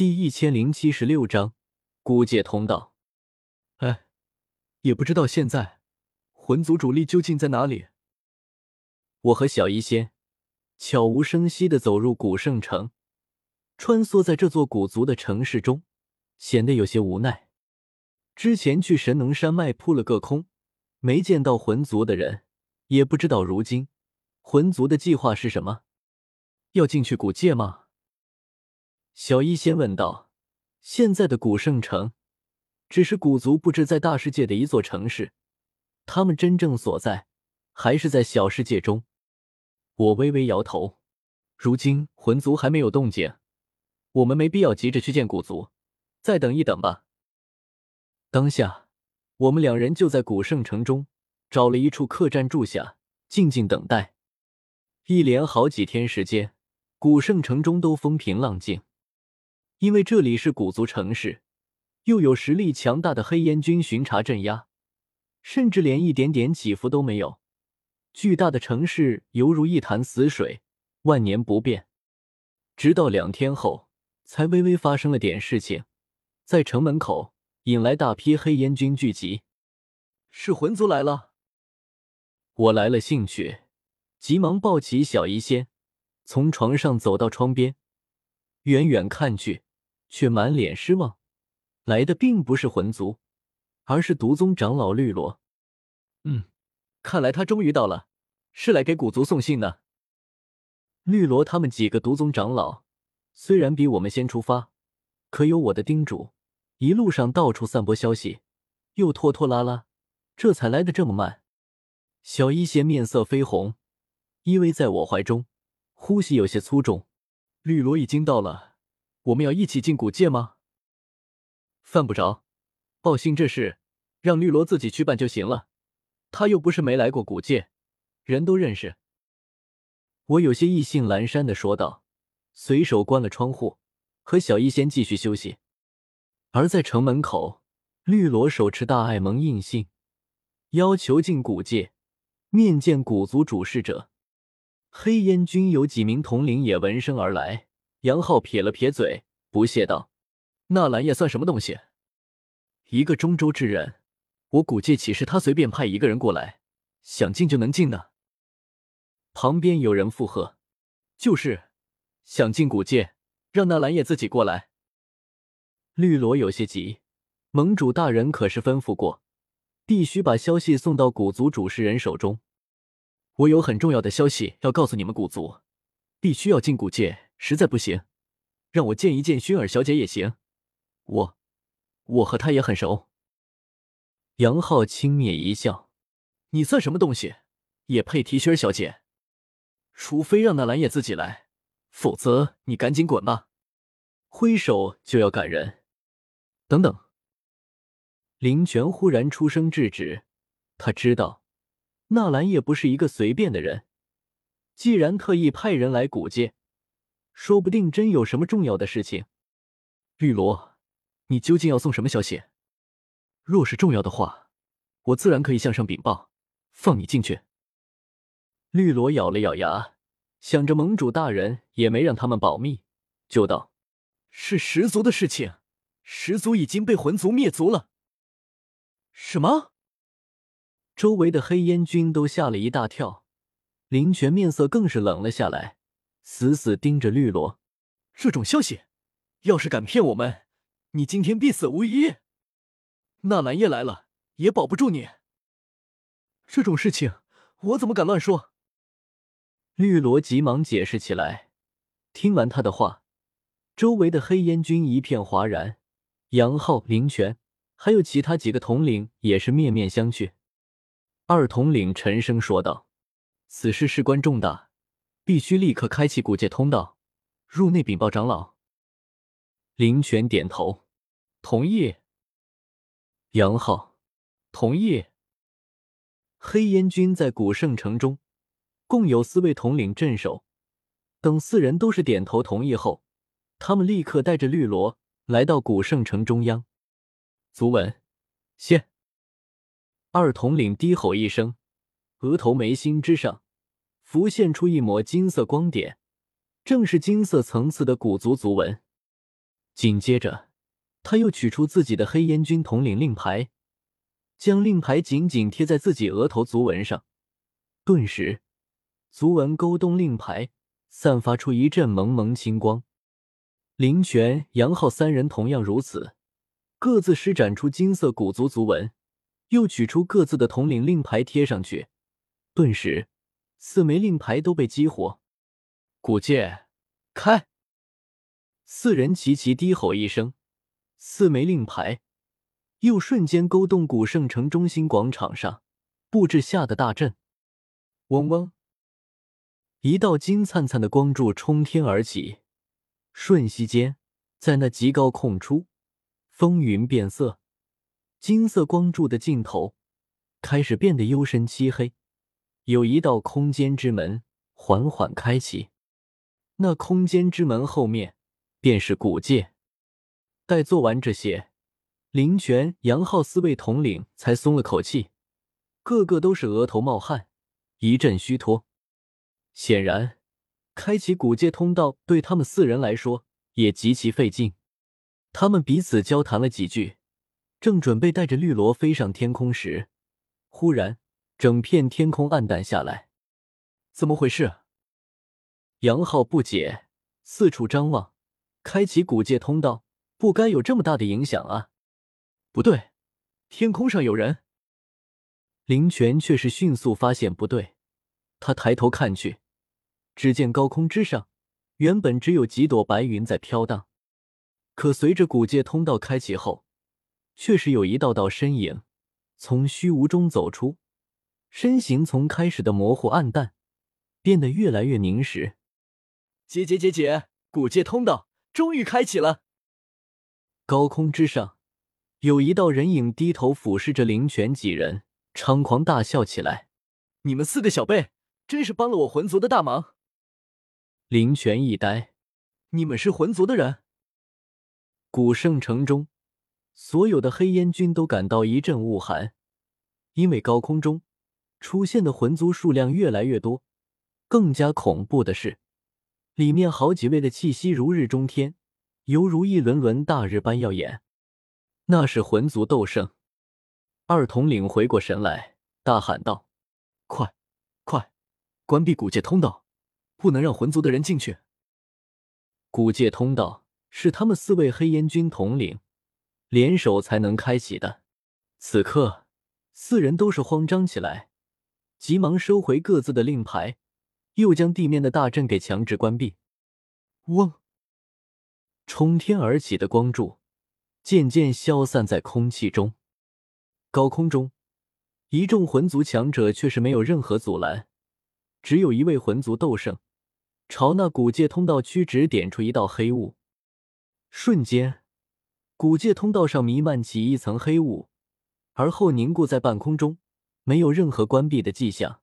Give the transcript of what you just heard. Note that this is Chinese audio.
第一千零七十六章古界通道。哎，也不知道现在魂族主力究竟在哪里。我和小医仙悄无声息的走入古圣城，穿梭在这座古族的城市中，显得有些无奈。之前去神农山脉扑了个空，没见到魂族的人，也不知道如今魂族的计划是什么。要进去古界吗？小医仙问道：“现在的古圣城，只是古族布置在大世界的一座城市，他们真正所在还是在小世界中。”我微微摇头。如今魂族还没有动静，我们没必要急着去见古族，再等一等吧。当下，我们两人就在古圣城中找了一处客栈住下，静静等待。一连好几天时间，古圣城中都风平浪静。因为这里是古族城市，又有实力强大的黑烟军巡查镇压，甚至连一点点起伏都没有。巨大的城市犹如一潭死水，万年不变。直到两天后，才微微发生了点事情，在城门口引来大批黑烟军聚集。是魂族来了，我来了兴趣，急忙抱起小医仙，从床上走到窗边，远远看去。却满脸失望，来的并不是魂族，而是毒宗长老绿萝。嗯，看来他终于到了，是来给古族送信的。绿萝他们几个毒宗长老虽然比我们先出发，可有我的叮嘱，一路上到处散播消息，又拖拖拉拉，这才来的这么慢。小一仙面色绯红，依偎在我怀中，呼吸有些粗重。绿萝已经到了。我们要一起进古界吗？犯不着，报信这事让绿萝自己去办就行了。他又不是没来过古界，人都认识。我有些意兴阑珊的说道，随手关了窗户，和小医仙继续休息。而在城门口，绿萝手持大爱盟印信，要求进古界面见古族主事者。黑烟军有几名统领也闻声而来。杨浩撇了撇嘴，不屑道：“纳兰叶算什么东西？一个中州之人，我古界岂是他随便派一个人过来想进就能进的？”旁边有人附和：“就是想进古界，让纳兰叶自己过来。”绿萝有些急，盟主大人可是吩咐过，必须把消息送到古族主事人手中。我有很重要的消息要告诉你们古族，必须要进古界。实在不行，让我见一见薰儿小姐也行。我，我和她也很熟。杨浩轻蔑一笑：“你算什么东西，也配提薰儿小姐？除非让那蓝叶自己来，否则你赶紧滚吧！”挥手就要赶人。等等，林泉忽然出声制止。他知道纳兰叶不是一个随便的人，既然特意派人来古界。说不定真有什么重要的事情。绿萝，你究竟要送什么消息？若是重要的话，我自然可以向上禀报，放你进去。绿萝咬了咬牙，想着盟主大人也没让他们保密，就道：“是十族的事情，十族已经被魂族灭族了。”什么？周围的黑烟军都吓了一大跳，林泉面色更是冷了下来。死死盯着绿萝，这种消息，要是敢骗我们，你今天必死无疑。纳兰叶来了，也保不住你。这种事情，我怎么敢乱说？绿萝急忙解释起来。听完他的话，周围的黑烟军一片哗然，杨浩、林泉，还有其他几个统领也是面面相觑。二统领沉声说道：“此事事关重大。”必须立刻开启古界通道，入内禀报长老。林泉点头，同意。杨浩，同意。黑烟军在古圣城中共有四位统领镇守，等四人都是点头同意后，他们立刻带着绿萝来到古圣城中央。足文，谢。二统领低吼一声，额头眉心之上。浮现出一抹金色光点，正是金色层次的古族族纹。紧接着，他又取出自己的黑烟军统领令牌，将令牌紧紧贴在自己额头族纹上。顿时，族纹勾动令牌，散发出一阵蒙蒙青光。林泉、杨浩三人同样如此，各自施展出金色古族族纹，又取出各自的统领令牌贴上去。顿时，四枚令牌都被激活。古界，开！四人齐齐低吼一声，四枚令牌又瞬间勾动古圣城中心广场上布置下的大阵。嗡嗡，一道金灿灿的光柱冲天而起。瞬息间，在那极高空处，风云变色，金色光柱的尽头开始变得幽深漆黑，有一道空间之门缓缓开启。那空间之门后面便是古界。待做完这些，林泉、杨浩四位统领才松了口气，个个都是额头冒汗，一阵虚脱。显然。开启古界通道对他们四人来说也极其费劲。他们彼此交谈了几句，正准备带着绿萝飞上天空时，忽然整片天空暗淡下来。怎么回事？杨浩不解，四处张望。开启古界通道不该有这么大的影响啊！不对，天空上有人。林泉却是迅速发现不对，他抬头看去。只见高空之上，原本只有几朵白云在飘荡，可随着古界通道开启后，却是有一道道身影从虚无中走出，身形从开始的模糊暗淡，变得越来越凝实。姐姐姐姐，古界通道终于开启了！高空之上，有一道人影低头俯视着灵泉几人，猖狂大笑起来：“你们四个小辈，真是帮了我魂族的大忙！”灵泉一呆：“你们是魂族的人？”古圣城中，所有的黑烟军都感到一阵恶寒，因为高空中出现的魂族数量越来越多。更加恐怖的是，里面好几位的气息如日中天，犹如一轮轮大日般耀眼。那是魂族斗圣。二统领回过神来，大喊道：“快，快，关闭古界通道！”不能让魂族的人进去。古界通道是他们四位黑烟军统领联手才能开启的。此刻，四人都是慌张起来，急忙收回各自的令牌，又将地面的大阵给强制关闭。嗡！冲天而起的光柱渐渐消散在空气中。高空中，一众魂族强者却是没有任何阻拦，只有一位魂族斗圣。朝那古界通道屈指点出一道黑雾，瞬间，古界通道上弥漫起一层黑雾，而后凝固在半空中，没有任何关闭的迹象。